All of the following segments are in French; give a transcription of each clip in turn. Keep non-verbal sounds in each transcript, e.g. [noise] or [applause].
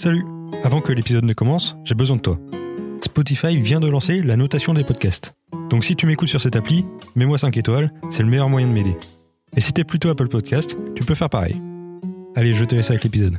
Salut Avant que l'épisode ne commence, j'ai besoin de toi. Spotify vient de lancer la notation des podcasts. Donc si tu m'écoutes sur cette appli, mets-moi 5 étoiles, c'est le meilleur moyen de m'aider. Et si t'es plutôt Apple Podcast, tu peux faire pareil. Allez, je te laisse avec l'épisode.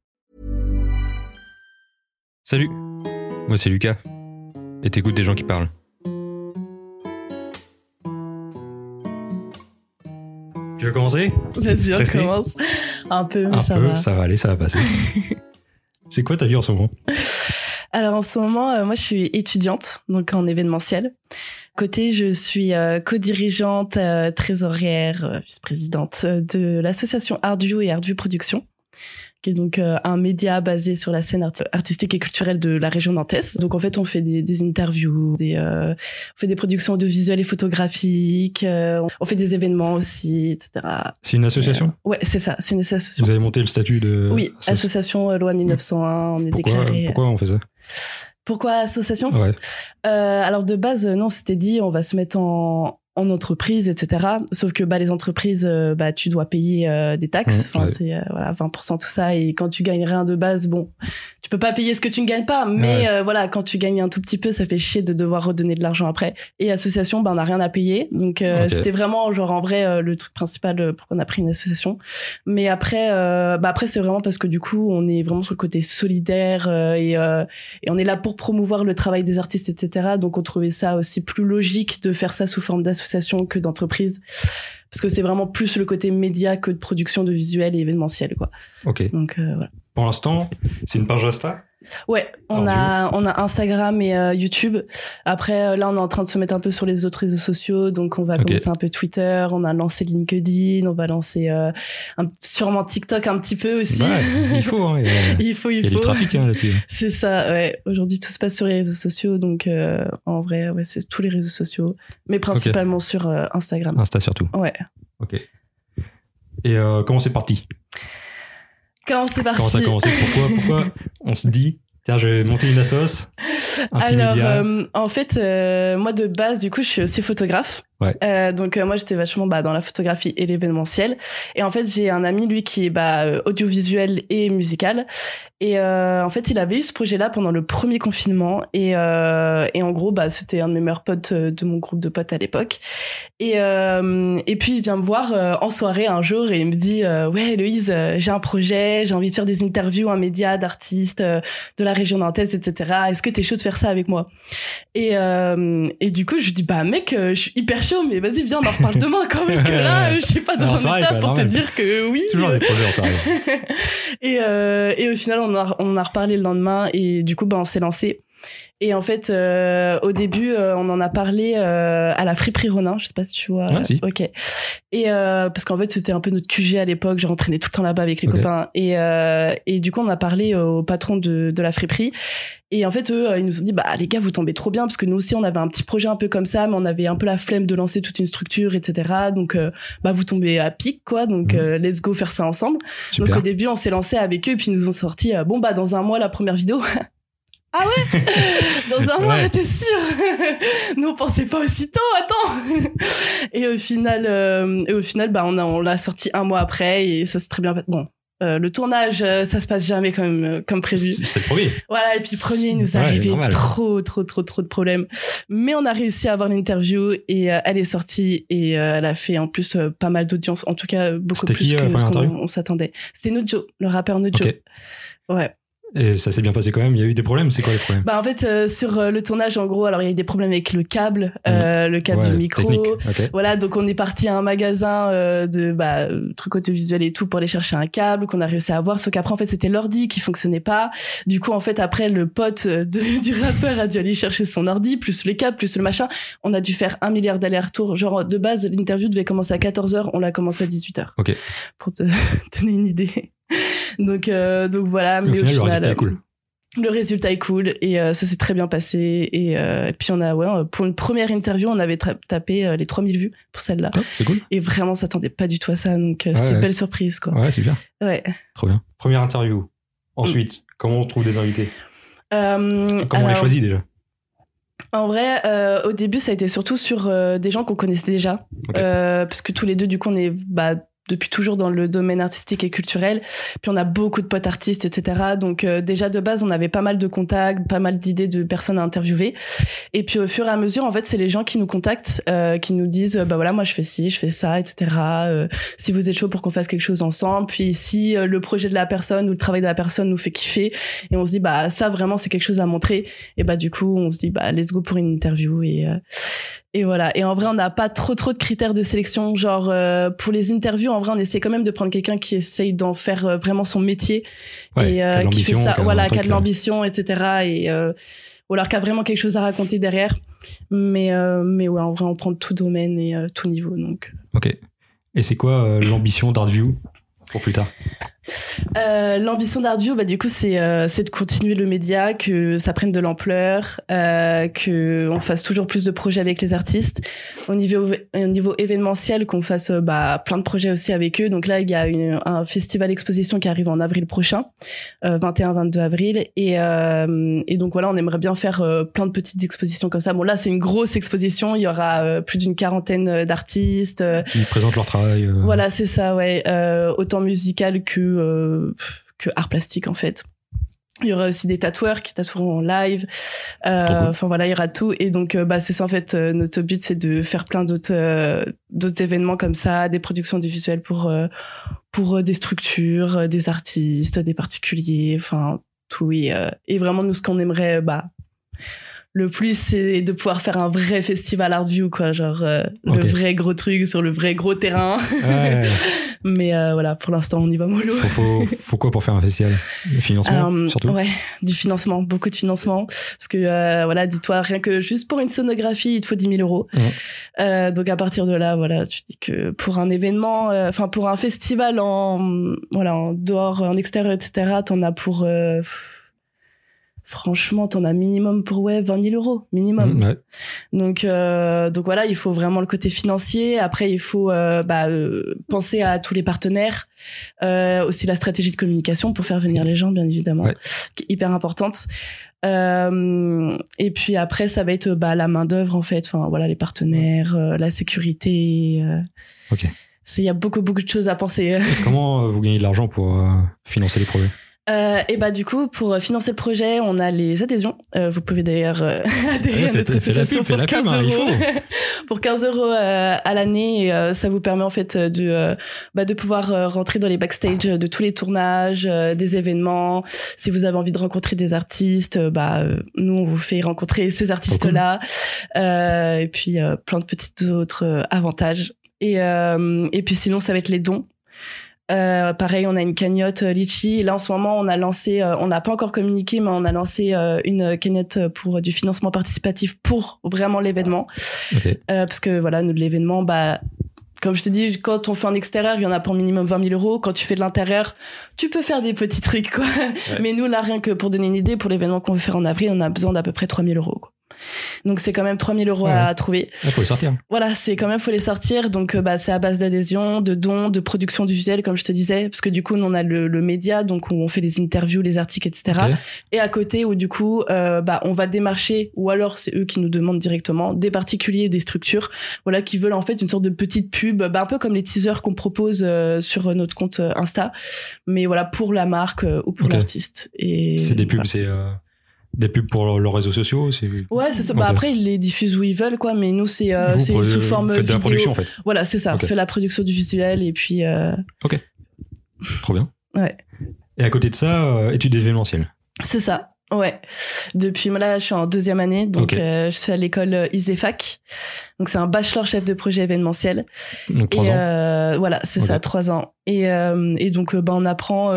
Salut Moi c'est Lucas. Et t'écoutes des gens qui parlent. Tu veux commencer? Vas-y, on commence. Un peu, mais Un ça peu, va. ça va aller, ça va passer. [laughs] c'est quoi ta vie en ce moment? Alors en ce moment, euh, moi je suis étudiante, donc en événementiel. Côté, je suis euh, co-dirigeante, euh, trésorière, vice-présidente de l'association Artview et Artview Productions, qui est donc euh, un média basé sur la scène art- artistique et culturelle de la région nantaise. Donc en fait, on fait des, des interviews, des, euh, on fait des productions de visuels et photographiques, euh, on fait des événements aussi, etc. C'est une association? Ouais, c'est ça, c'est une association. Vous avez monté le statut de... Oui, Associ- association euh, loi 1901, on est Pourquoi, déclaré. pourquoi on fait ça? Pourquoi association? Ouais. Euh, Alors de base, euh, non, c'était dit, on va se mettre en, en entreprise, etc. Sauf que bah, les entreprises, euh, bah, tu dois payer euh, des taxes. Mmh, Enfin, ouais. c'est euh, voilà, 20% tout ça. Et quand tu gagnes rien de base, bon, peux pas payer ce que tu ne gagnes pas. Mais Ouais. euh, voilà, quand tu gagnes un tout petit peu, ça fait chier de devoir redonner de l'argent après. Et association, bah, on n'a rien à payer. Donc euh, c'était vraiment genre en vrai euh, le truc principal euh, pour qu'on a pris une association. Mais après, euh, bah après c'est vraiment parce que du coup, on est vraiment sur le côté solidaire euh, et euh, et on est là pour promouvoir le travail des artistes, etc. Donc on trouvait ça aussi plus logique de faire ça sous forme d'association que d'entreprise. Parce que c'est vraiment plus le côté média que de production de visuels et événementiel, quoi. Ok. Donc euh, voilà. Pour l'instant, c'est une page Insta Ouais, on a, on a Instagram et euh, YouTube. Après, euh, là, on est en train de se mettre un peu sur les autres réseaux sociaux. Donc, on va Ok. commencer un peu Twitter, on a lancé LinkedIn, on va lancer euh, un, sûrement TikTok un petit peu aussi. Il faut, hein, il a, [laughs] il faut, il il y a faut. du trafic hein, là-dessus. [laughs] C'est ça, ouais. Aujourd'hui, tout se passe sur les réseaux sociaux, donc euh, en vrai, ouais, c'est tous les réseaux sociaux, mais principalement sur Instagram. Insta surtout. Ouais. Ok. Et comment c'est parti? Comment c'est parti Comment ça a commencé? Pourquoi, pourquoi on se dit, tiens, je vais monter une un petit Alors, média? euh, en fait, euh, moi de base, du coup, je suis aussi photographe. Euh, donc euh, moi, j'étais vachement bah, dans la photographie et l'événementiel. Et en fait, j'ai un ami, lui, qui est bah, euh, audiovisuel et musical. Et en fait, il avait eu ce projet-là pendant le premier confinement. Et, en gros, bah, c'était un de mes meilleurs potes de mon groupe de potes à l'époque. Et, et puis, il vient me voir en soirée un jour et il me dit Ouais, Héloïse, j'ai un projet, j'ai envie de faire des interviews, un média d'artistes de la région nantaise, etc. Est-ce que t'es chaud de faire ça avec moi? Et, et du coup, je lui dis Bah, mec, je suis hyper chaud, mais vas-y, viens, on en reparle demain quand parce que là, [laughs] je suis pas dans un état pour te dire que oui. Toujours des projets en soirée. [laughs] et, euh, et au final, on a, on a reparlé le lendemain et du coup, bah, on s'est lancé. Et en fait, euh, au début, euh, on en a parlé euh, à la friperie Ronin. Je sais pas si tu vois. Ouais, si. Ok. Et parce qu'en fait, c'était un peu notre QG à l'époque. Je rentraînais tout le temps là-bas avec les copains. Et, et du coup, on a parlé au patron de, de la friperie. Et en fait, eux, ils nous ont dit, bah les gars, vous tombez trop bien parce que nous aussi, on avait un petit projet un peu comme ça, mais on avait un peu la flemme de lancer toute une structure, etc. Donc, bah vous tombez à pic, quoi. Donc, Mhm. let's go faire ça ensemble. Super. Donc au début, on s'est lancé avec eux, puis ils nous ont sorti bon bah dans un mois la première vidéo. [laughs] ah ouais [laughs] Dans un mois, Ouais. t'es sûr [laughs] Nous on pensait pas aussitôt, attends. [laughs] et au final, euh, et au final, bah on a on l'a sorti un mois après et ça s'est très bien. passé. Bon. euh, le tournage, euh, ça se passe jamais comme comme prévu. C'est le premier. Voilà, et puis premier, il nous Ouais, arrivait normal. trop, trop, trop, trop de problèmes. Mais on a réussi à avoir l'interview et euh, elle est sortie et euh, elle a fait en plus pas mal d'audience, en tout cas beaucoup plus qui, que la ce qu'on s'attendait. C'était Nojo, le rappeur Nojo. Ok. Ouais. Et ça s'est bien passé quand même. Il y a eu des problèmes. C'est quoi les problèmes? Bah en fait euh, sur euh, le tournage en gros alors il y a eu des problèmes avec le câble, euh, le câble. Ouais, du micro. technique. Ok. Voilà donc on est parti à un magasin euh, de bah, euh, trucs audiovisuels et tout pour aller chercher un câble qu'on a réussi à avoir. Sauf qu'après en fait c'était l'ordi qui fonctionnait pas. Du coup en fait après le pote de- [laughs] du rappeur a dû aller chercher son ordi plus les câbles plus le machin. On a dû faire un milliard d'allers-retours. Genre de base l'interview devait commencer à 14h, on l'a commencé à 18h. Ok. Pour te [laughs] donner une idée. Donc euh, donc voilà. Mais au final, le résultat euh, est cool. le résultat est cool et euh, ça s'est très bien passé et, euh, et puis on a ouais pour une première interview on avait tapé euh, les 3000 vues pour celle-là c'est cool. et vraiment on s'attendait pas du tout à ça donc euh, c'était Ouais, belle surprise quoi Ouais, c'est bien. ouais Trop bien. Première interview. Ensuite, comment on trouve des invités? Euh, Comment on les choisit déjà? En vrai, euh, au début, ça a été surtout sur euh, des gens qu'on connaissait déjà. Euh, parce que tous les deux, du coup, on est bah, depuis toujours dans le domaine artistique et culturel. Puis on a beaucoup de potes artistes, etc. Donc euh, déjà de base, on avait pas mal de contacts, pas mal d'idées de personnes à interviewer. Et puis au fur et à mesure, en fait, c'est les gens qui nous contactent, euh, qui nous disent, bah voilà, moi je fais ci, je fais ça, etc. Euh, si vous êtes chaud pour qu'on fasse quelque chose ensemble. Puis si euh, le projet de la personne ou le travail de la personne nous fait kiffer, et on se dit, bah ça vraiment c'est quelque chose à montrer. Et bah du coup, on se dit, bah let's go pour une interview et euh, et voilà. Et en vrai, on n'a pas trop trop de critères de sélection. Genre euh, pour les interviews, en vrai, on essaie quand même de prendre quelqu'un qui essaye d'en faire euh, vraiment son métier Ouais, et qui euh, fait ça, un voilà, qui a de l'ambition, etc. Et euh, ou alors qui a vraiment quelque chose à raconter derrière. Mais mais ouais, en vrai, on prend tout domaine et tout niveau. Donc Ok. Et c'est quoi l'ambition d'Artview pour plus tard? Euh, l'ambition d'Artview, bah, du coup, c'est euh, de continuer le média, que ça prenne de l'ampleur, euh, que on fasse toujours plus de projets avec les artistes. Au niveau, au niveau événementiel, qu'on fasse euh, bah, plein de projets aussi avec eux. Donc là, il y a une, un festival exposition qui arrive en avril prochain, euh, 21-22 avril. Et, euh, et donc voilà, on aimerait bien faire euh, plein de petites expositions comme ça. Bon, là, c'est une grosse exposition. Il y aura euh, plus d'une quarantaine euh, d'artistes. euh, Ils présentent leur travail. euh, voilà, c'est ça, ouais. Euh, autant musical que, euh, que art plastique, en fait. Il y aura aussi des tatoueurs qui tatoueront en live. Euh. Enfin voilà, il y aura tout. Et donc, euh, bah, c'est ça en fait. notre but, c'est de faire plein d'autres d'autres événements comme ça, des productions du visuel pour pour des structures, des artistes, des particuliers, enfin tout. Et, et vraiment, nous, ce qu'on aimerait, bah le plus, c'est de pouvoir faire un vrai festival Art View, quoi, genre euh, le vrai gros truc sur le vrai gros terrain. Ouais, [laughs] Mais euh, voilà, pour l'instant, on y va mollo. faut, faut, faut quoi pour faire un festival? Le financement, Euh, surtout? ouais, du financement, beaucoup de financement. Parce que, euh, voilà, dis-toi, rien que juste pour une sonographie, il te faut 10 000 euros. Euh, donc, à partir de là, voilà, tu dis que pour un événement, euh, enfin, pour un festival en, voilà, en dehors, en extérieur, etc., t'en as pour, euh, pff, franchement, t'en as minimum pour, ouais, 20 000 euros, minimum. Mmh, ouais. Donc, euh, donc voilà, il faut vraiment le côté financier. Après, il faut euh, bah, euh, penser à tous les partenaires, euh, aussi la stratégie de communication pour faire venir les gens, bien évidemment, Ouais. qui est hyper importante. Euh, et puis après, ça va être bah, la main d'œuvre en fait. Enfin voilà, les partenaires, euh, la sécurité. Ok. Il y a beaucoup beaucoup de choses à penser. Et comment vous gagnez de l'argent pour financer les projets? Euh, et bah du coup, pour financer le projet, on a les adhésions. Euh, vous pouvez d'ailleurs euh, [laughs] adhérer à notre association pour la 15 pub, hein, euros. [laughs] pour 15 euros euh, à l'année, et, euh, ça vous permet en fait de euh, bah, de pouvoir euh, rentrer dans les backstage de tous les tournages, euh, des événements. Si vous avez envie de rencontrer des artistes, euh, bah euh, nous on vous fait rencontrer ces artistes-là, Euh, et puis euh, plein de petits autres euh, avantages. Et euh, et puis sinon ça va être les dons. Euh, pareil, on a une cagnotte euh, Litchi. Là, en ce moment, on a lancé, euh, on n'a pas encore communiqué, mais on a lancé euh, une cagnotte pour du financement participatif pour vraiment l'événement. Euh, parce que voilà, nous, de l'événement, bah, comme je te dis, quand on fait en extérieur, il y en a pour minimum 20 000 euros. Quand tu fais de l'intérieur, tu peux faire des petits trucs, quoi. Mais nous, là, rien que pour donner une idée, pour l'événement qu'on veut faire en avril, on a besoin d'à peu près 3 000 euros, quoi. Donc c'est quand même 3 000 euros Ouais. à trouver. Il faut les sortir. Voilà, c'est quand même faut les sortir. Donc euh, bah c'est à base d'adhésion, de dons, de production du visuel, comme je te disais, parce que du coup nous, on a le, le média, donc où on fait les interviews, les articles, etc. Et à côté où du coup euh, bah on va démarcher ou alors c'est eux qui nous demandent directement des particuliers, des structures, voilà qui veulent en fait une sorte de petite pub, bah un peu comme les teasers qu'on propose euh, sur notre compte Insta, mais voilà pour la marque euh, ou pour l'artiste. Et C'est des pubs, voilà. c'est des pubs pour leurs réseaux sociaux. c'est- Ouais, c'est ça. Bah Ok. après, ils les diffusent où ils veulent, quoi. Mais nous, c'est euh, c'est sous forme faites de vidéo. la production en fait. Voilà, c'est ça. Ok. On fait la production du visuel et puis. euh, Trop bien. Ouais. Et à côté de ça, euh, études événementielles. C'est ça. Ouais. Depuis là, je suis en deuxième année, donc Ok. euh, je suis à l'école ISEFAC. Donc c'est un bachelor chef de projet événementiel. Donc trois ans. euh, voilà, c'est Ok. ça, trois ans. Et, euh, et donc, bah, on apprend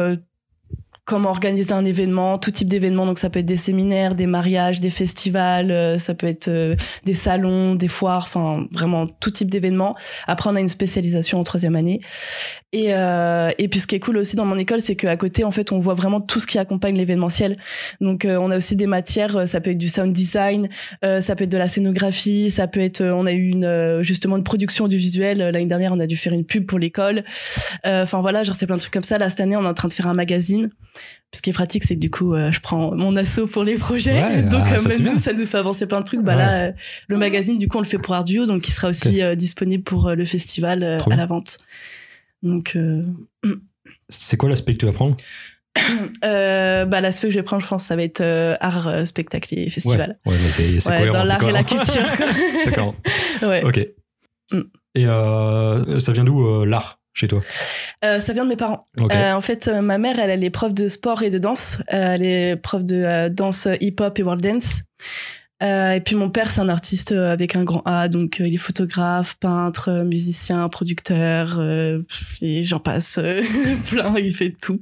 comment organiser un événement, tout type d'événement. Donc, ça peut être des séminaires, des mariages, des festivals, euh, ça peut être euh, des salons, des foires, enfin, vraiment tout type d'événements. Après, on a une spécialisation en troisième année. Et, euh, et puis, ce qui est cool aussi dans mon école, c'est qu'à côté, en fait, on voit vraiment tout ce qui accompagne l'événementiel. Donc, euh, on a aussi des matières, euh, ça peut être du sound design, euh, ça peut être de la scénographie, ça peut être, on a eu une justement une production du visuel. L'année dernière, on a dû faire une pub pour l'école. Enfin voilà, genre c'est plein de trucs comme ça. Là cette année, on est en train de faire un magazine. Ce qui est pratique, c'est que du coup, je prends mon assaut pour les projets. Ouais, [laughs] donc ah, ça, bien. nous, ça nous fait avancer plein de trucs. Bah Ouais. là, le magazine, du coup, on le fait pour Arduo, donc il sera aussi disponible pour le festival Trop à la vente. Donc euh, C'est quoi l'aspect que tu vas prendre [coughs] euh, bah l'aspect que je vais prendre, je pense, ça va être euh, art, spectacle et festival. Ouais, ouais, mais c'est c'est Ouais, cohérent. dans l'art et la culture. [laughs] [laughs] ouais. Ok. Mm. Et euh, ça vient d'où l'art chez toi? Ça vient de mes parents. En fait, ma mère, elle, elle est prof de sport et de danse. Elle est prof de danse hip-hop et world dance. Euh, et puis mon père, c'est un artiste euh, avec un grand A, donc euh, il est photographe, peintre, euh, musicien, producteur, euh, j'en passe [laughs] plein, il fait tout.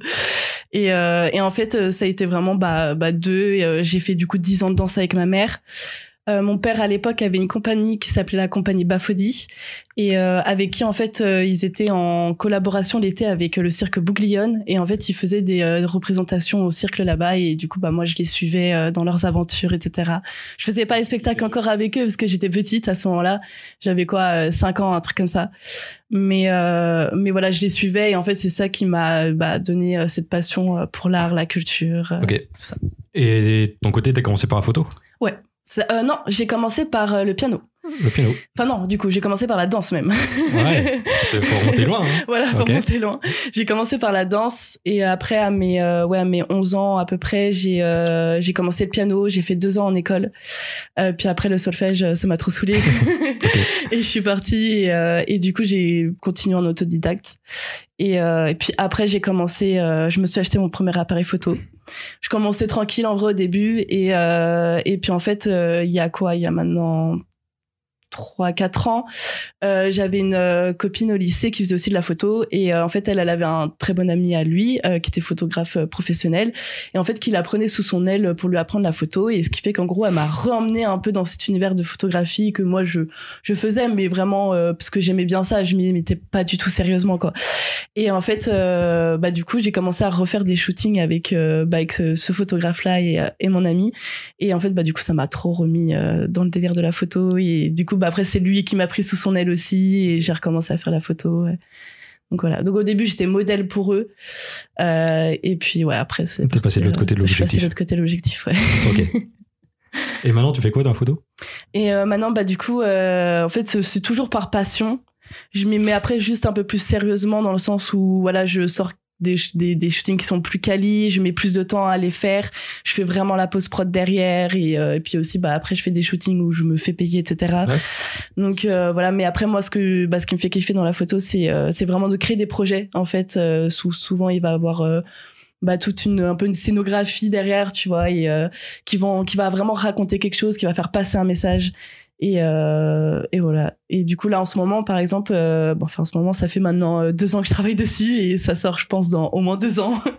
Et, et en fait, ça a été vraiment bah, bah deux. J'ai fait du coup 10 ans de danse avec ma mère. Euh, mon père à l'époque avait une compagnie qui s'appelait la compagnie Bafodi et euh, avec qui en fait euh, ils étaient en collaboration l'été avec euh, le cirque Bouglione et en fait ils faisaient des représentations au cirque là-bas et du coup bah moi je les suivais dans leurs aventures etc. Je faisais pas les spectacles encore avec eux parce que j'étais petite à ce moment-là, j'avais quoi 5 ans un truc comme ça. Mais euh, mais voilà je les suivais et en fait c'est ça qui m'a bah, donné cette passion pour l'art, la culture. Ok. tout ça. Et ton côté, t'as commencé par la photo? Ça- euh, non j'ai commencé par euh, le piano. Le piano Enfin non du coup j'ai commencé par la danse même. Ouais. [laughs] Faut remonter loin. hein. Voilà, faut Ok. monter loin. J'ai commencé par la danse et après à mes euh, ouais à mes 11 ans à peu près, j'ai euh, j'ai commencé le piano, j'ai fait deux ans en école. Euh, puis après le solfège, ça m'a trop saoulé [laughs] [laughs] et je suis partie et, et du coup j'ai continué en autodidacte. Et, euh, et puis après j'ai commencé, euh, je me suis acheté mon premier appareil photo. Je commençais tranquille en vrai au début et euh, et puis en fait il y a quoi, il y a maintenant 3 4 ans, euh, j'avais une euh, copine au lycée qui faisait aussi de la photo et euh, en fait elle elle avait un très bon ami à lui qui était photographe professionnel et en fait qui la prenait sous son aile pour lui apprendre la photo et ce qui fait qu'en gros elle m'a re-emmené un peu dans cet univers de photographie que moi je je faisais mais vraiment parce que j'aimais bien ça je m'y mettais pas du tout sérieusement quoi. Et en fait bah du coup j'ai commencé à refaire des shootings avec bah, avec ce, photographe là et, et mon ami et en fait bah du coup ça m'a trop remis dans le délire de la photo et du coup bah après c'est lui qui m'a pris sous son aile aussi et j'ai recommencé à faire la photo ouais. donc voilà donc au début j'étais modèle pour eux euh, et puis ouais après c'est T'es passé de l'autre côté de je suis passé l'objectif. de l'autre côté de l'objectif ouais Ok. [laughs] Et maintenant, tu fais quoi dans la photo? Et euh, maintenant, bah du coup, euh, en fait, c'est- c'est toujours par passion. Je m'y mets après juste un peu plus sérieusement dans le sens où voilà, je sors des, des, des shootings qui sont plus quali, je mets plus de temps à les faire. Je fais vraiment la post prod derrière et, euh, et puis aussi bah après je fais des shootings où je me fais payer etc. Ouais. Donc euh, voilà, mais après moi ce que bah, ce qui me fait kiffer dans la photo c'est euh, c'est vraiment de créer des projets en fait. Euh, sou- souvent il va avoir euh, bah toute une un peu une scénographie derrière tu vois et euh, qui vont qui va vraiment raconter quelque chose qui va faire passer un message et euh, et voilà. Et du coup là en ce moment par exemple euh, bon, enfin en ce moment ça fait maintenant euh, deux ans que je travaille dessus et ça sort je pense dans au moins deux ans. [laughs]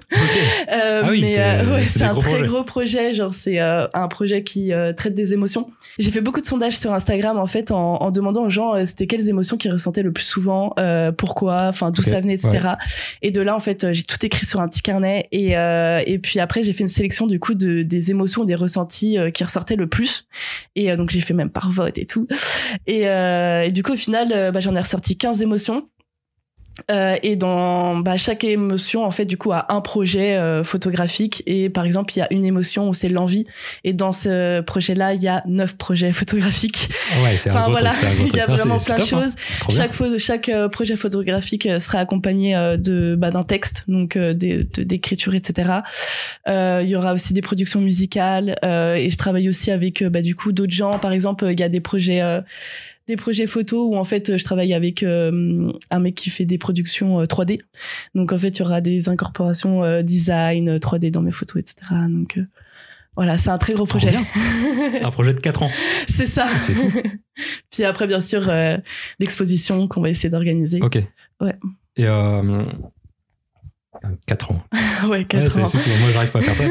Euh, Ah oui, mais c'est- ouais, c'est un gros très projets. gros projet. Genre c'est un projet qui traite des émotions. J'ai fait beaucoup de sondages sur Instagram en fait en, en demandant aux gens c'était quelles émotions qu'ils ressentaient le plus souvent pourquoi enfin d'où ça venait etc et de là en fait j'ai tout écrit sur un petit carnet et et puis après j'ai fait une sélection du coup de des émotions des ressentis qui ressortaient le plus. Et donc j'ai fait même par vote et tout. Et, euh, et du coup au final euh, bah, j'en ai ressorti 15 émotions euh, et dans bah, chaque émotion en fait du coup a un projet euh, photographique. Et par exemple il y a une émotion où c'est l'envie. Et dans ce projet là il y a neuf projets [laughs] photographiques. Ah Ouais, c'est un enfin voilà. truc. un gros [laughs] il y a vraiment plein de hein. choses. Bien. chaque chaque euh, projet photographique euh, sera accompagné euh, de bah, d'un texte donc euh, d'écriture etc Euh, il y aura aussi des productions musicales euh, et je travaille aussi avec bah, du coup d'autres gens. Par exemple il y a des projets euh, des projets photos où en fait je travaille avec euh, un mec qui fait des productions 3D. Donc en fait il y aura des incorporations design 3D dans mes photos, etc. Donc voilà, c'est un très gros projet. [laughs] un projet de 4 ans. [laughs] C'est ça. C'est fou. [laughs] Puis après, bien sûr, l'exposition qu'on va essayer d'organiser. Ok. Ouais. Et 4 ans. ouais, 4 ans. Moi, j'arrive pas à faire ça.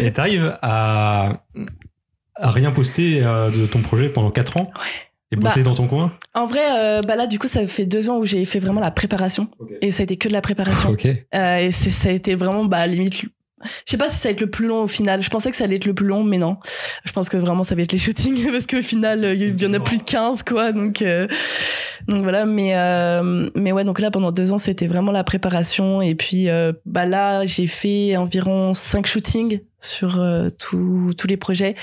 Et t'arrives à, à rien poster euh, de ton projet pendant 4 ans? Ouais. Et bosser Bah, dans ton coin? En vrai, euh, bah là, du coup, ça fait deux ans où j'ai fait vraiment la préparation. Et ça a été que de la préparation. Ok. Euh, et c'est, ça a été vraiment, bah, limite. Je sais pas si ça va être le plus long au final. Je pensais que ça allait être le plus long, mais non. Je pense que vraiment ça va être les [laughs] shootings parce qu'au final, euh, il y en a plus de 15, quoi. Donc, euh, donc voilà. Mais, euh, mais ouais, donc là, pendant deux ans, c'était vraiment la préparation. Et puis, euh, bah là, j'ai fait environ cinq shootings sur tous tous les projets.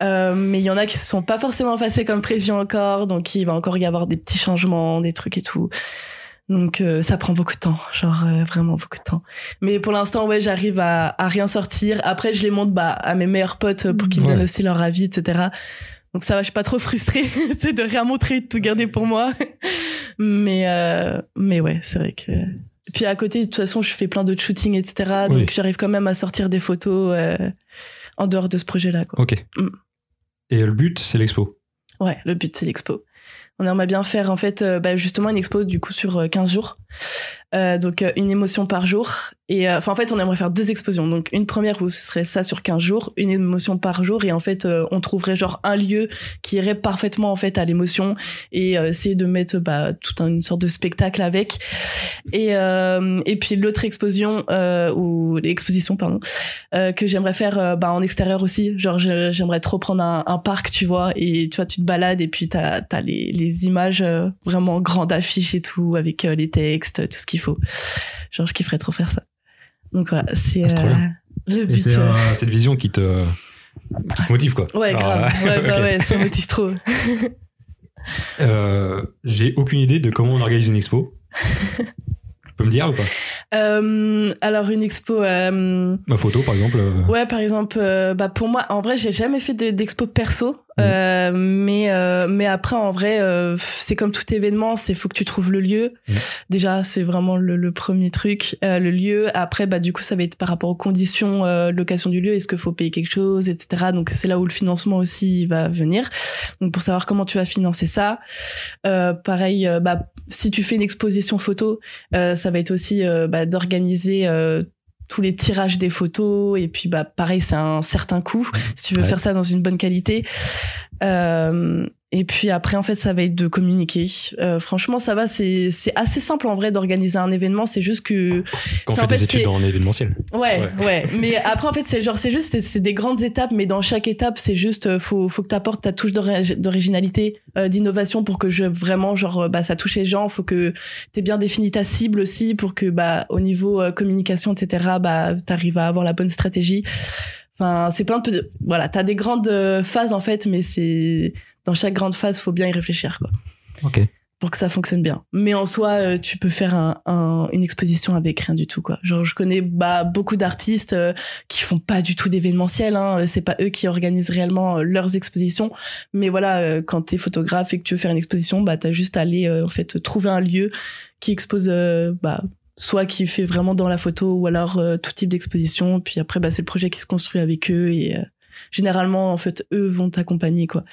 Mais il y en a qui se sont pas forcément passés comme prévu encore. Donc, il va encore y avoir des petits changements, des trucs et tout. Donc euh, ça prend beaucoup de temps, genre euh, vraiment beaucoup de temps. Mais pour l'instant, ouais, j'arrive à, à rien sortir. Après, je les montre bah, à mes meilleurs potes pour qu'ils me Ouais. donnent aussi leur avis, etc. Donc ça va, je suis pas trop frustrée [laughs] de rien montrer, de tout garder pour moi. mais euh, mais ouais, c'est vrai que. Et puis à côté, de toute façon, je fais plein d'autres shootings, etc. Donc Oui. j'arrive quand même à sortir des photos euh, en dehors de ce projet-là. Ok. Mm. Et le but, c'est l'expo? Ouais, le but c'est l'expo. On aimerait bien faire en fait euh, bah, justement une expo du coup sur euh, 15 jours. Euh, donc euh, une émotion par jour et euh, enfin en fait on aimerait faire deux expositions. Donc une première où ce serait ça sur 15 jours, une émotion par jour et en fait on trouverait genre un lieu qui irait parfaitement en fait à l'émotion et essayer de mettre bah toute une sorte de spectacle avec. Et et puis l'autre exposition euh, ou l'exposition pardon que j'aimerais faire bah, en extérieur aussi. Genre, j'aimerais trop prendre un, parc, tu vois, et tu vois, tu te balades et puis t'as as les, les images vraiment grandes affiches et tout, avec les textes, tout ce qu'il faut. Genre, je kifferais trop faire ça. Donc voilà, c'est Ah, euh, le but. c'est euh, euh, cette vision qui te, qui te motive, quoi. Ouais, Alors, grave. [laughs] Ouais, bah ouais, ça motive trop. [laughs] Euh, J'ai aucune idée de comment on organise une expo. tu peux me dire ou pas? Euh, alors, une expo. euh, Ma photo, par exemple. euh, Ouais, par exemple, bah pour moi, en vrai, j'ai jamais fait de- d'expo perso, euh, mais euh, mais après, en vrai, euh, c'est comme tout événement, c'est faut que tu trouves le lieu. Déjà, c'est vraiment le, le premier truc, euh, le lieu. Après, bah du coup, ça va être par rapport aux conditions euh, de location du lieu. Est-ce qu'il faut payer quelque chose, etc. Donc c'est là où le financement aussi va venir. Donc pour savoir comment tu vas financer ça. Euh, pareil, euh, bah si tu fais une exposition photo, euh, ça va être aussi euh, bah, d'organiser euh, tous les tirages des photos et puis bah pareil c'est un certain coût si tu veux Ouais. faire ça dans une bonne qualité euh, et puis après en fait ça va être de communiquer euh, franchement ça va c'est c'est assez simple en vrai d'organiser un événement c'est juste que Quand on c'est fait en des fait, études c'est- en événementiel. Ouais, Ouais. ouais, Mais après, en fait, c'est genre, c'est juste, c'est- des grandes étapes, mais dans chaque étape, c'est juste, euh, faut, faut que t'apportes ta touche d'ori- d'originalité, euh, d'innovation pour que je vraiment, genre, bah, ça touche les gens. Faut que t'aies bien défini ta cible aussi pour que, bah, au niveau euh, communication, etc., bah, t'arrives à avoir la bonne stratégie. Enfin, c'est plein de, voilà, t'as des grandes phases en fait, mais c'est dans chaque grande phase, faut bien y réfléchir, quoi Ok. pour que ça fonctionne bien. Mais en soi, euh, tu peux faire un, un- une exposition avec rien du tout, quoi. Genre, je connais bah, beaucoup d'artistes euh, qui font pas du tout d'événementiel. Hein. C'est pas eux qui organisent réellement euh, leurs expositions. Mais voilà, quand t'es photographe et que tu veux faire une exposition, bah t'as juste à aller en fait trouver un lieu qui expose, bah soit qui fait vraiment dans la photo ou alors euh, tout type d'exposition. Puis après, bah c'est le projet qui se construit avec eux et euh, généralement en fait eux vont t'accompagner, quoi.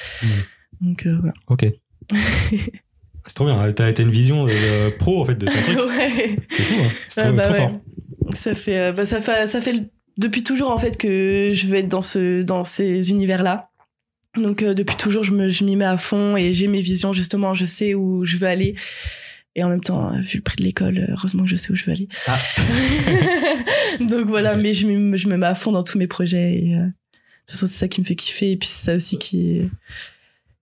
Donc euh, voilà. Ok. [laughs] C'est trop bien. T'as t'as une vision euh, pro, en fait, de ton truc. ouais. C'est fou, hein. C'est Ouais, trop, bah trop ouais. fort. Ça fait, euh, bah ça fait, ça fait depuis toujours en fait que je veux être dans ce, dans ces univers-là. Donc euh, depuis toujours, je me, je m'y mets à fond et j'ai mes visions justement. Je sais où je veux aller. Et en même temps, vu le prix de l'école, heureusement que je sais où je veux aller. Ah. [laughs] Donc voilà, Ouais. mais je, me- je me mets à fond dans tous mes projets. Et, euh, de toute façon, c'est ça qui me fait kiffer. Et puis c'est ça aussi qui,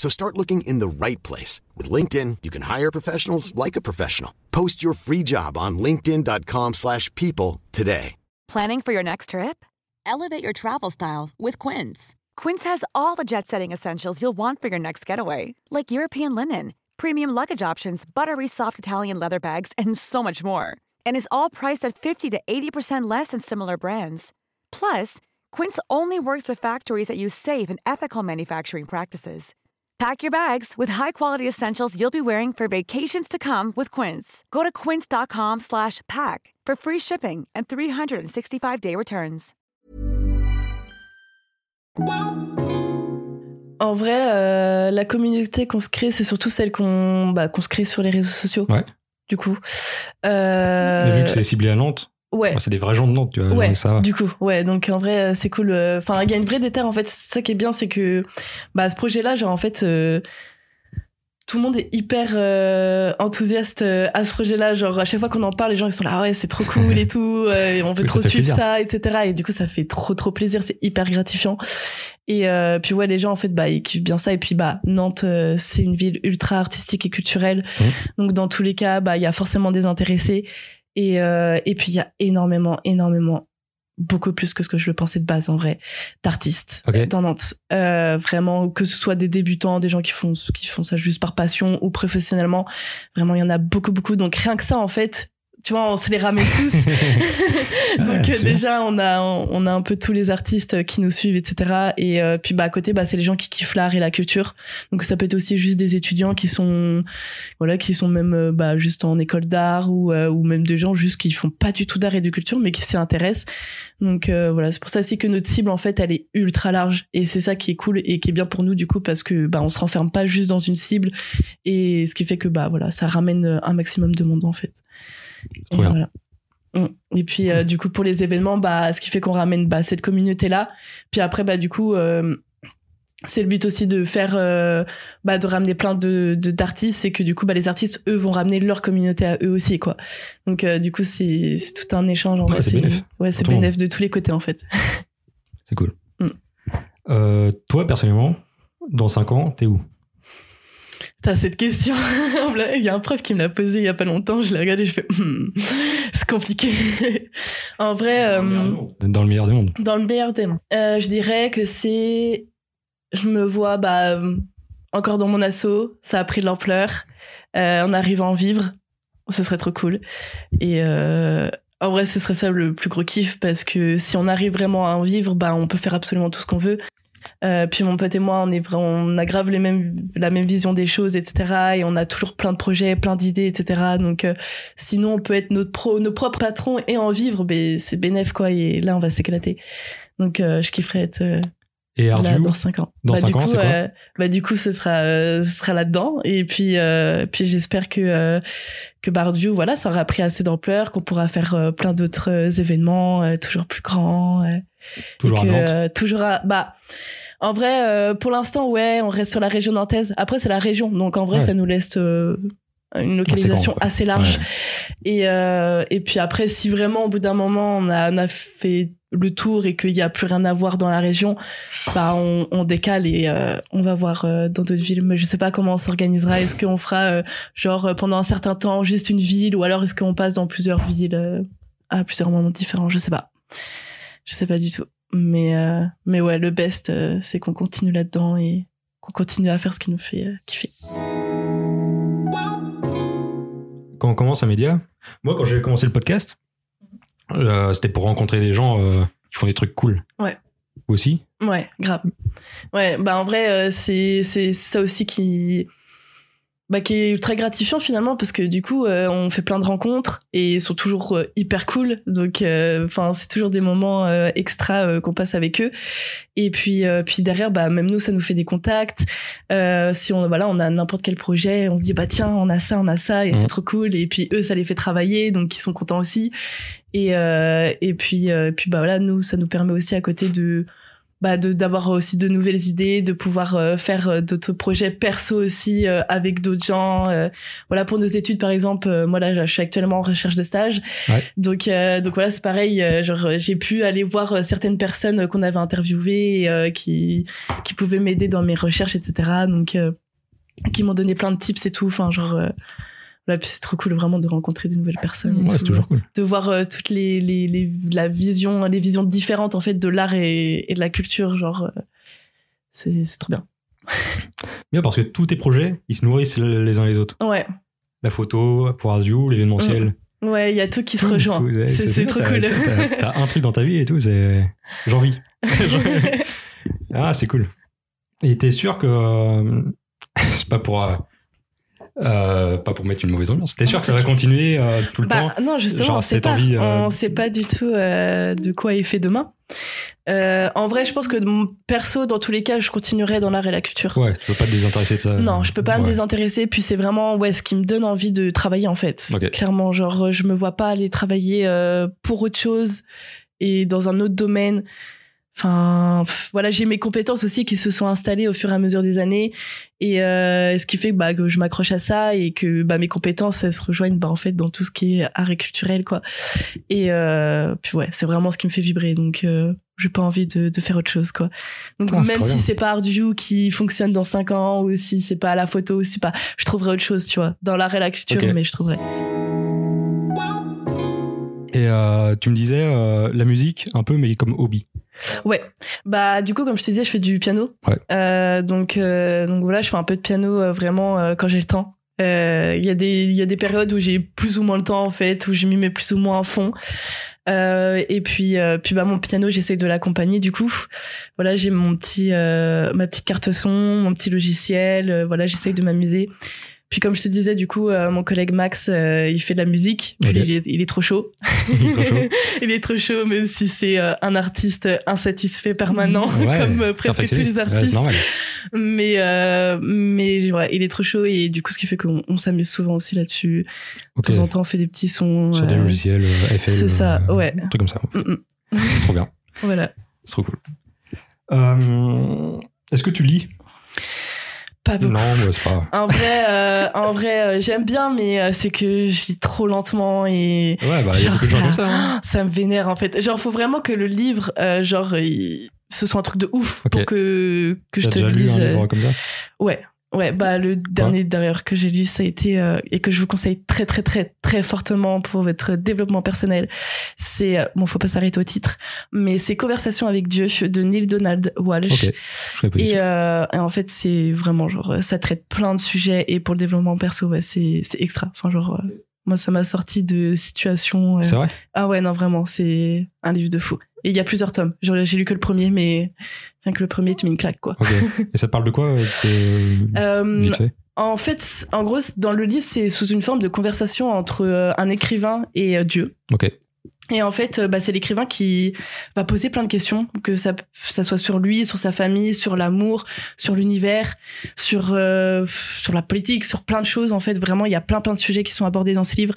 So start looking in the right place. With LinkedIn, you can hire professionals like a professional. Post your free job on linkedin.com/people slash people today. Planning for your next trip? Elevate your travel style with Quince. Quince has all the jet setting essentials you'll want for your next getaway, like European linen, premium luggage options, buttery soft Italian leather bags, and so much more. And is all priced at 50 to 80% less than similar brands. Plus, Quince only works with factories that use safe and ethical manufacturing practices. Pack your bags with high-quality essentials you'll be wearing for vacations to come with Quince. Go to quince.com slash pack for free shipping and 365-day returns. En vrai, euh, la communauté qu'on se crée, c'est surtout celle qu'on bah, qu'on se crée sur les réseaux sociaux. Ouais. Du coup. Euh, Mais vu que c'est ciblé à Nantes, Ouais. c'est des vrais gens de Nantes, tu vois. Ouais, ça va. du coup, ouais, donc en vrai, euh, c'est cool. euh, Enfin, il y a une vraie déterre, en fait. Ça qui est bien, c'est que, bah, ce projet-là, genre, en fait, euh, tout le monde est hyper euh, enthousiaste euh, à ce projet-là. Genre, à chaque fois qu'on en parle, les gens, ils sont là, ah ouais, c'est trop cool et tout, euh, et on veut trop suivre plaisir. ça, etc. Et du coup, ça fait trop, trop plaisir. C'est hyper gratifiant. Et euh, puis, ouais, les gens, en fait, bah, ils kiffent bien ça. Et puis, bah, Nantes, c'est une ville ultra artistique et culturelle. Mhm. Donc, dans tous les cas, bah, il y a forcément des intéressés. Et, euh, et puis, il y a énormément, énormément, beaucoup plus que ce que je le pensais de base, en vrai, d'artistes Ok. dans Nantes. Euh, vraiment, que ce soit des débutants, des gens qui font, qui font ça juste par passion ou professionnellement. Vraiment, il y en a beaucoup, beaucoup. Donc, rien que ça, en fait, tu vois, on se les ramène tous. [laughs] [laughs] Donc, Ouais, déjà, on a, on a un peu tous les artistes qui nous suivent, etc. Et euh, puis, bah, à côté, bah, c'est les gens qui kiffent l'art et la culture. Donc, ça peut être aussi juste des étudiants qui sont, voilà, qui sont même, euh, bah, juste en école d'art ou, euh, ou même des gens juste qui font pas du tout d'art et de culture, mais qui s'y intéressent. Donc, euh, voilà, c'est pour ça aussi que notre cible, en fait, elle est ultra large. Et c'est ça qui est cool et qui est bien pour nous, du coup, parce que, bah, on se renferme pas juste dans une cible. Et ce qui fait que, bah, voilà, ça ramène un maximum de monde, en fait. Et Trop bien. voilà. Mm. Et puis euh, du coup pour les événements, bah ce qui fait qu'on ramène bah, cette communauté là. Puis après bah du coup euh, c'est le but aussi de faire euh, bah, de ramener plein de d'artistes et que du coup bah les artistes eux vont ramener leur communauté à eux aussi quoi. Donc euh, du coup c'est c'est tout un échange en Ouais, c'est bénéf. ouais c'est bénéf de tous les côtés en fait. C'est cool. Mm. Euh, toi, personnellement, dans 5 ans, t'es où? T'as cette question. [laughs] Il y a un prof qui me l'a posée il y a pas longtemps. Je l'ai regardé, je fais Hmm, c'est compliqué. [laughs] en vrai. euh, Dans le meilleur des mondes. Dans le meilleur des mondes. Euh, je dirais que c'est. Je me vois bah, euh, encore dans mon assaut. Ça a pris de l'ampleur. Euh, on arrive à en vivre. Ce serait trop cool. Et euh, en vrai, ce serait ça le plus gros kiff parce que si on arrive vraiment à en vivre, bah, on peut faire absolument tout ce qu'on veut. Euh, puis mon pote et moi, on est vraiment, on a grave les mêmes, la même vision des choses, etc. Et on a toujours plein de projets, plein d'idées, etc. Donc, euh, sinon, on peut être notre pro, nos propres patrons et en vivre, mais c'est bénéf, quoi. Et là, on va s'éclater. Donc, euh, je kifferais être Et là Ardu, dans 5 ans. dans bah, du ans, coup, quoi euh, bah, du coup, ce sera, euh, ce sera là-dedans. Et puis, euh, puis j'espère que, euh, que Bardieu, voilà, ça aura pris assez d'ampleur, qu'on pourra faire euh, plein d'autres événements, euh, toujours plus grands. euh, toujours et à que, Nantes. euh, toujours à, bah, en vrai, euh, pour l'instant, ouais, on reste sur la région nantaise. Après, c'est la région. Donc, en vrai, Ouais. ça nous laisse euh, une localisation assez large. Ouais. Et, euh, et puis après, si vraiment, au bout d'un moment, on a, on a fait le tour et qu'il n'y a plus rien à voir dans la région, bah, on, on décale et euh, on va voir euh, dans d'autres villes. Mais je sais pas comment on s'organisera. Est-ce qu'on fera, euh, genre, euh, pendant un certain temps, juste une ville ou alors est-ce qu'on passe dans plusieurs villes euh, à plusieurs moments différents? Je sais pas. Je sais pas du tout. Mais, euh, mais ouais, le best, euh, c'est qu'on continue là-dedans et qu'on continue à faire ce qui nous fait euh, kiffer. Quand on commence un média, moi, quand j'ai commencé le podcast, euh, c'était pour rencontrer des gens euh, qui font des trucs cool. Ouais. Vous aussi? Ouais, grave. Ouais, bah en vrai, euh, c'est c'est ça aussi qui bah, qui est très gratifiant finalement parce que du coup on fait plein de rencontres et ils sont toujours hyper cool. Donc enfin c'est toujours des moments extra qu'on passe avec eux. Et puis puis derrière bah même nous ça nous fait des contacts. Si on voilà on a n'importe quel projet on se dit bah tiens on a ça on a ça et c'est trop cool. Et puis eux ça les fait travailler donc ils sont contents aussi et euh, et puis euh, puis bah voilà nous ça nous permet aussi à côté de bah de d'avoir aussi de nouvelles idées de pouvoir euh, faire euh, d'autres projets perso aussi euh, avec d'autres gens voilà pour nos études par exemple moi là je suis actuellement en recherche de stage. Ouais. donc donc voilà c'est pareil genre j'ai pu aller voir certaines personnes qu'on avait interviewées et, qui qui pouvaient m'aider dans mes recherches etc donc qui m'ont donné plein de tips et tout. Enfin genre Là, puis c'est trop cool vraiment de rencontrer des nouvelles personnes. et Ouais, c'est tout. toujours cool. De voir euh, toutes les, les, les, la vision, les visions différentes en fait de l'art et, et de la culture. Genre, euh, c'est trop bien. [laughs] Bien parce que tous tes projets, ils se nourrissent les uns les autres. Ouais, La photo, pour Azure, l'événementiel. ouais, il y a tout qui se rejoint. C'est trop cool. T'as un truc dans ta vie et tout, c'est. J'en vis. [laughs] [laughs] Ah, c'est cool. Et t'es sûr que. euh, c'est pas pour. Euh, pas pour mettre une mauvaise ambiance. T'es sûr que ça va continuer euh, tout le Bah temps non, justement, Genre, on sait pas. envie, euh, On sait pas du tout euh, de quoi est fait demain. Euh, en vrai, je pense que mon perso, dans tous les cas, je continuerai dans l'art et la culture. Ouais, tu peux pas te désintéresser de ça. Non, je peux pas me désintéresser. Puis c'est vraiment ouais ce qui me donne envie de travailler en fait. Ok. Clairement, genre je me vois pas aller travailler euh, pour autre chose et dans un autre domaine. Enfin, voilà, j'ai mes compétences aussi qui se sont installées au fur et à mesure des années et euh, ce qui fait que, bah, que je m'accroche à ça et que bah, mes compétences elles se rejoignent bah, en fait dans tout ce qui est art et culturel quoi. Et euh, puis ouais, c'est vraiment ce qui me fait vibrer donc euh, j'ai pas envie de, de faire autre chose quoi. Donc Ah, même si c'est pas Art du You qui fonctionne dans 5 ans ou si c'est pas la photo ou si pas, je trouverai autre chose tu vois dans l'art et la culture mais je trouverai. Et euh, tu me disais euh, la musique, un peu, mais comme hobby. Ouais. Bah du coup comme je te disais, je fais du piano. Ouais. Euh, donc donc voilà, je fais un peu de piano vraiment quand j'ai le temps. Il y a des il y a des périodes où j'ai plus ou moins le temps en fait, où je m'y mets plus ou moins à fond. Et puis puis bah mon piano, j'essaie de l'accompagner du coup. Voilà, j'ai mon petit ma petite carte son, mon petit logiciel. voilà, j'essaie de m'amuser. Puis comme je te disais, du coup, euh, mon collègue Max, euh, il fait de la musique. Puis il, est, il est trop chaud. [laughs] Il est trop chaud. [laughs] il est trop chaud, même si c'est euh, un artiste insatisfait permanent, Ouais, [laughs] comme euh, presque tous les artistes. mais euh, mais ouais, il est trop chaud et du coup, ce qui fait qu'on on s'amuse souvent aussi là-dessus. De temps en temps, on fait des petits sons. Sur des logiciels euh, FL. c'est ça, euh, ouais. Un truc comme ça. mm, mm. Trop bien. Voilà. C'est trop cool. Euh, Est-ce que tu lis? Pas beaucoup. Non, moi, c'est pas. En vrai, euh, en vrai, euh, j'aime bien, mais euh, c'est que je lis trop lentement et Ouais, bah, il y a beaucoup de gens ça- comme ça. hein. [gasps] ça me vénère en fait. Genre, faut vraiment que le livre, genre, il- ce soit un truc de ouf pour que que je te déjà le lu dise. un livre comme ça? Ouais, ouais, bah le dernier d'ailleurs que j'ai lu, ça a été euh, et que je vous conseille très très très très fortement pour votre développement personnel. C'est euh, bon, faut pas s'arrêter au titre, mais c'est Conversation avec Dieu de Neil Donald Walsh. Ok. Je connais pas du Et, euh, et en fait, c'est vraiment genre ça traite plein de sujets et pour le développement perso, ouais, c'est c'est extra. Enfin genre euh, moi ça m'a sorti de situations. euh, C'est vrai? Ah ouais, non, vraiment, c'est un livre de fou. Et il y a plusieurs tomes. J'ai lu que le premier, mais rien que le premier, tu mets une claque, quoi. [laughs] Et ça parle de quoi euh, C'est Euh, fait? en fait, en gros, dans le livre, c'est sous une forme de conversation entre euh, un écrivain et euh, Dieu. Ok. Et en fait, bah, c'est l'écrivain qui va poser plein de questions, que ça, ça soit sur lui, sur sa famille, sur l'amour, sur l'univers, sur euh, sur la politique, sur plein de choses. En fait, vraiment, il y a plein plein de sujets qui sont abordés dans ce livre.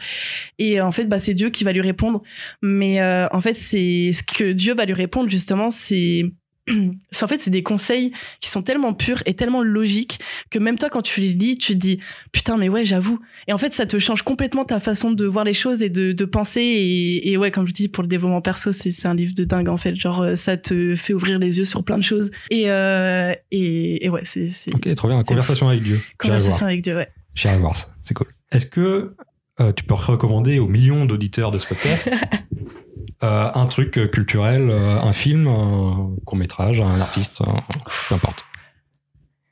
Et en fait, bah, c'est Dieu qui va lui répondre. Mais euh, en fait, c'est ce que Dieu va lui répondre justement, c'est en fait c'est des conseils qui sont tellement purs et tellement logiques que même toi quand tu les lis tu te dis putain mais ouais j'avoue et en fait ça te change complètement ta façon de voir les choses et de, de penser et, et ouais comme je dis pour le développement perso c'est un livre de dingue en fait genre euh, ça te fait ouvrir les yeux sur plein de choses et euh, et, et ouais c'est c'est Ok, trop bien. Conversation avec Dieu. Conversation avec Dieu ouais J'irai voir ça. C'est cool. Est-ce que euh, tu peux recommander aux millions d'auditeurs de ce podcast [laughs] euh, un truc culturel, euh, un film, un court métrage, un artiste, peu importe.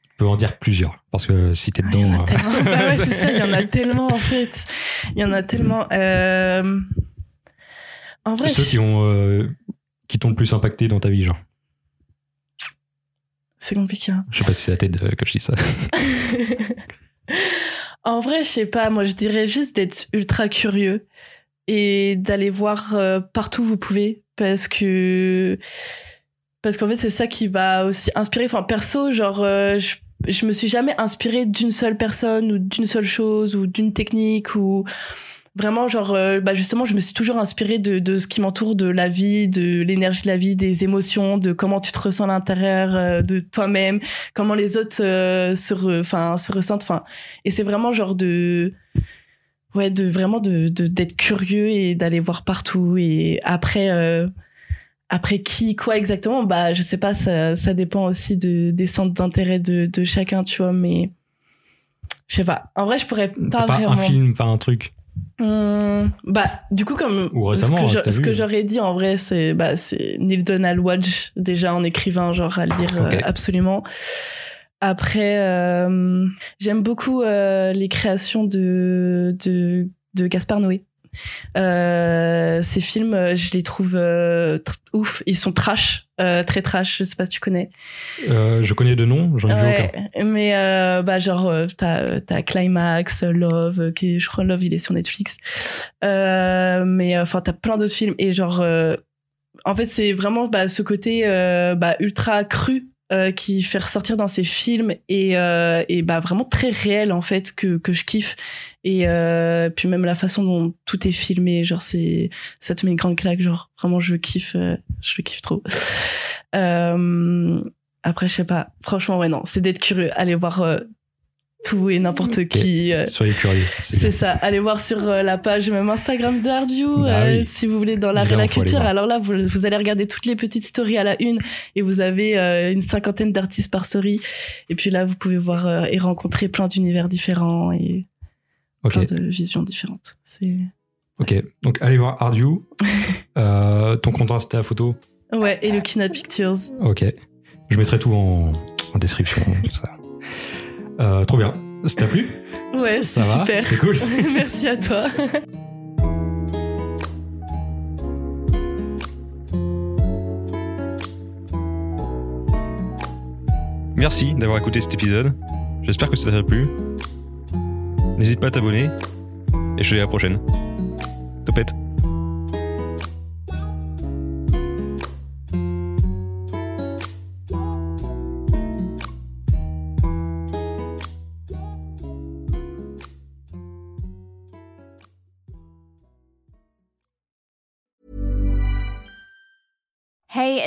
Tu peux en dire plusieurs parce que si t'es Ah, il y en dedans. a euh, tellement. [laughs] Bah ouais, c'est ça, il y en a tellement en fait. Il y en a tellement. Euh... En vrai, ceux qui ont euh, qui t'ont le plus impacté dans ta vie, genre. c'est compliqué. hein. Je sais pas si c'est la tête que je dis ça. [laughs] en vrai, je sais pas, moi je dirais juste d'être ultra curieux et d'aller voir euh, partout où vous pouvez parce que parce qu'en fait c'est ça qui va aussi inspirer enfin perso genre euh, je je me suis jamais inspirée d'une seule personne ou d'une seule chose ou d'une technique ou Vraiment, genre, euh, bah justement, je me suis toujours inspirée de, de ce qui m'entoure, de la vie, de l'énergie de la vie, des émotions, de comment tu te ressens à l'intérieur de toi-même, comment les autres se, enfin, se ressentent. Enfin, et c'est vraiment genre de, ouais, de vraiment de d'être curieux et d'aller voir partout. Et après, après qui, quoi exactement, bah je sais pas, ça, ça dépend aussi de, des centres d'intérêt de, de chacun, tu vois, mais je sais pas. En vrai, je pourrais pas, pas vraiment. un film, pas un truc? Hum, bah, du coup, comme Ou récemment, ce que, vu. que j'aurais dit en vrai, c'est bah, c'est Neil Donald Walsh, déjà en écrivain, genre à lire euh, Ok. absolument. Après, euh, j'aime beaucoup euh, les créations de, de, de Gaspard Noé. Euh, ces films, je les trouve euh, ouf. Ils sont trash, euh, très trash. Je sais pas si tu connais. Euh, je connais de nom, j'en ai vu aucun. mais euh, bah genre t'as t'as Climax, Love, qui je crois Love il est sur Netflix. Euh, mais enfin t'as plein d'autres films et genre euh, en fait c'est vraiment bah, ce côté euh, bah, ultra cru euh, qui fait ressortir dans ces films et euh, et bah vraiment très réel en fait que que je kiffe et euh, puis même la façon dont tout est filmé genre c'est ça te met une grande claque genre vraiment je kiffe euh, je kiffe trop euh, après, je sais pas. Franchement, ouais, non. C'est d'être curieux. Allez voir euh, tout et n'importe qui. euh, Soyez curieux. C'est ça. Allez voir sur euh, la page même Instagram d'Artview Bah euh, si vous voulez dans l'art et la culture. Alors là, vous, vous allez regarder toutes les petites stories à la une et vous avez euh, une cinquantaine d'artistes par story. Et puis là, vous pouvez voir euh, et rencontrer plein d'univers différents et plein de visions différentes. C'est ok. Donc allez voir [laughs] euh, ton compte Insta photo. ouais. Et le Kina Pictures. Ok. Je mettrai tout en, en description. tout ça. Euh, trop bien. Ça t'a plu [laughs] Ouais, c'est super. C'est cool. [laughs] Merci à toi. Merci d'avoir écouté cet épisode. J'espère que ça t'a plu. N'hésite pas à t'abonner. Et je te dis à la prochaine. Topette.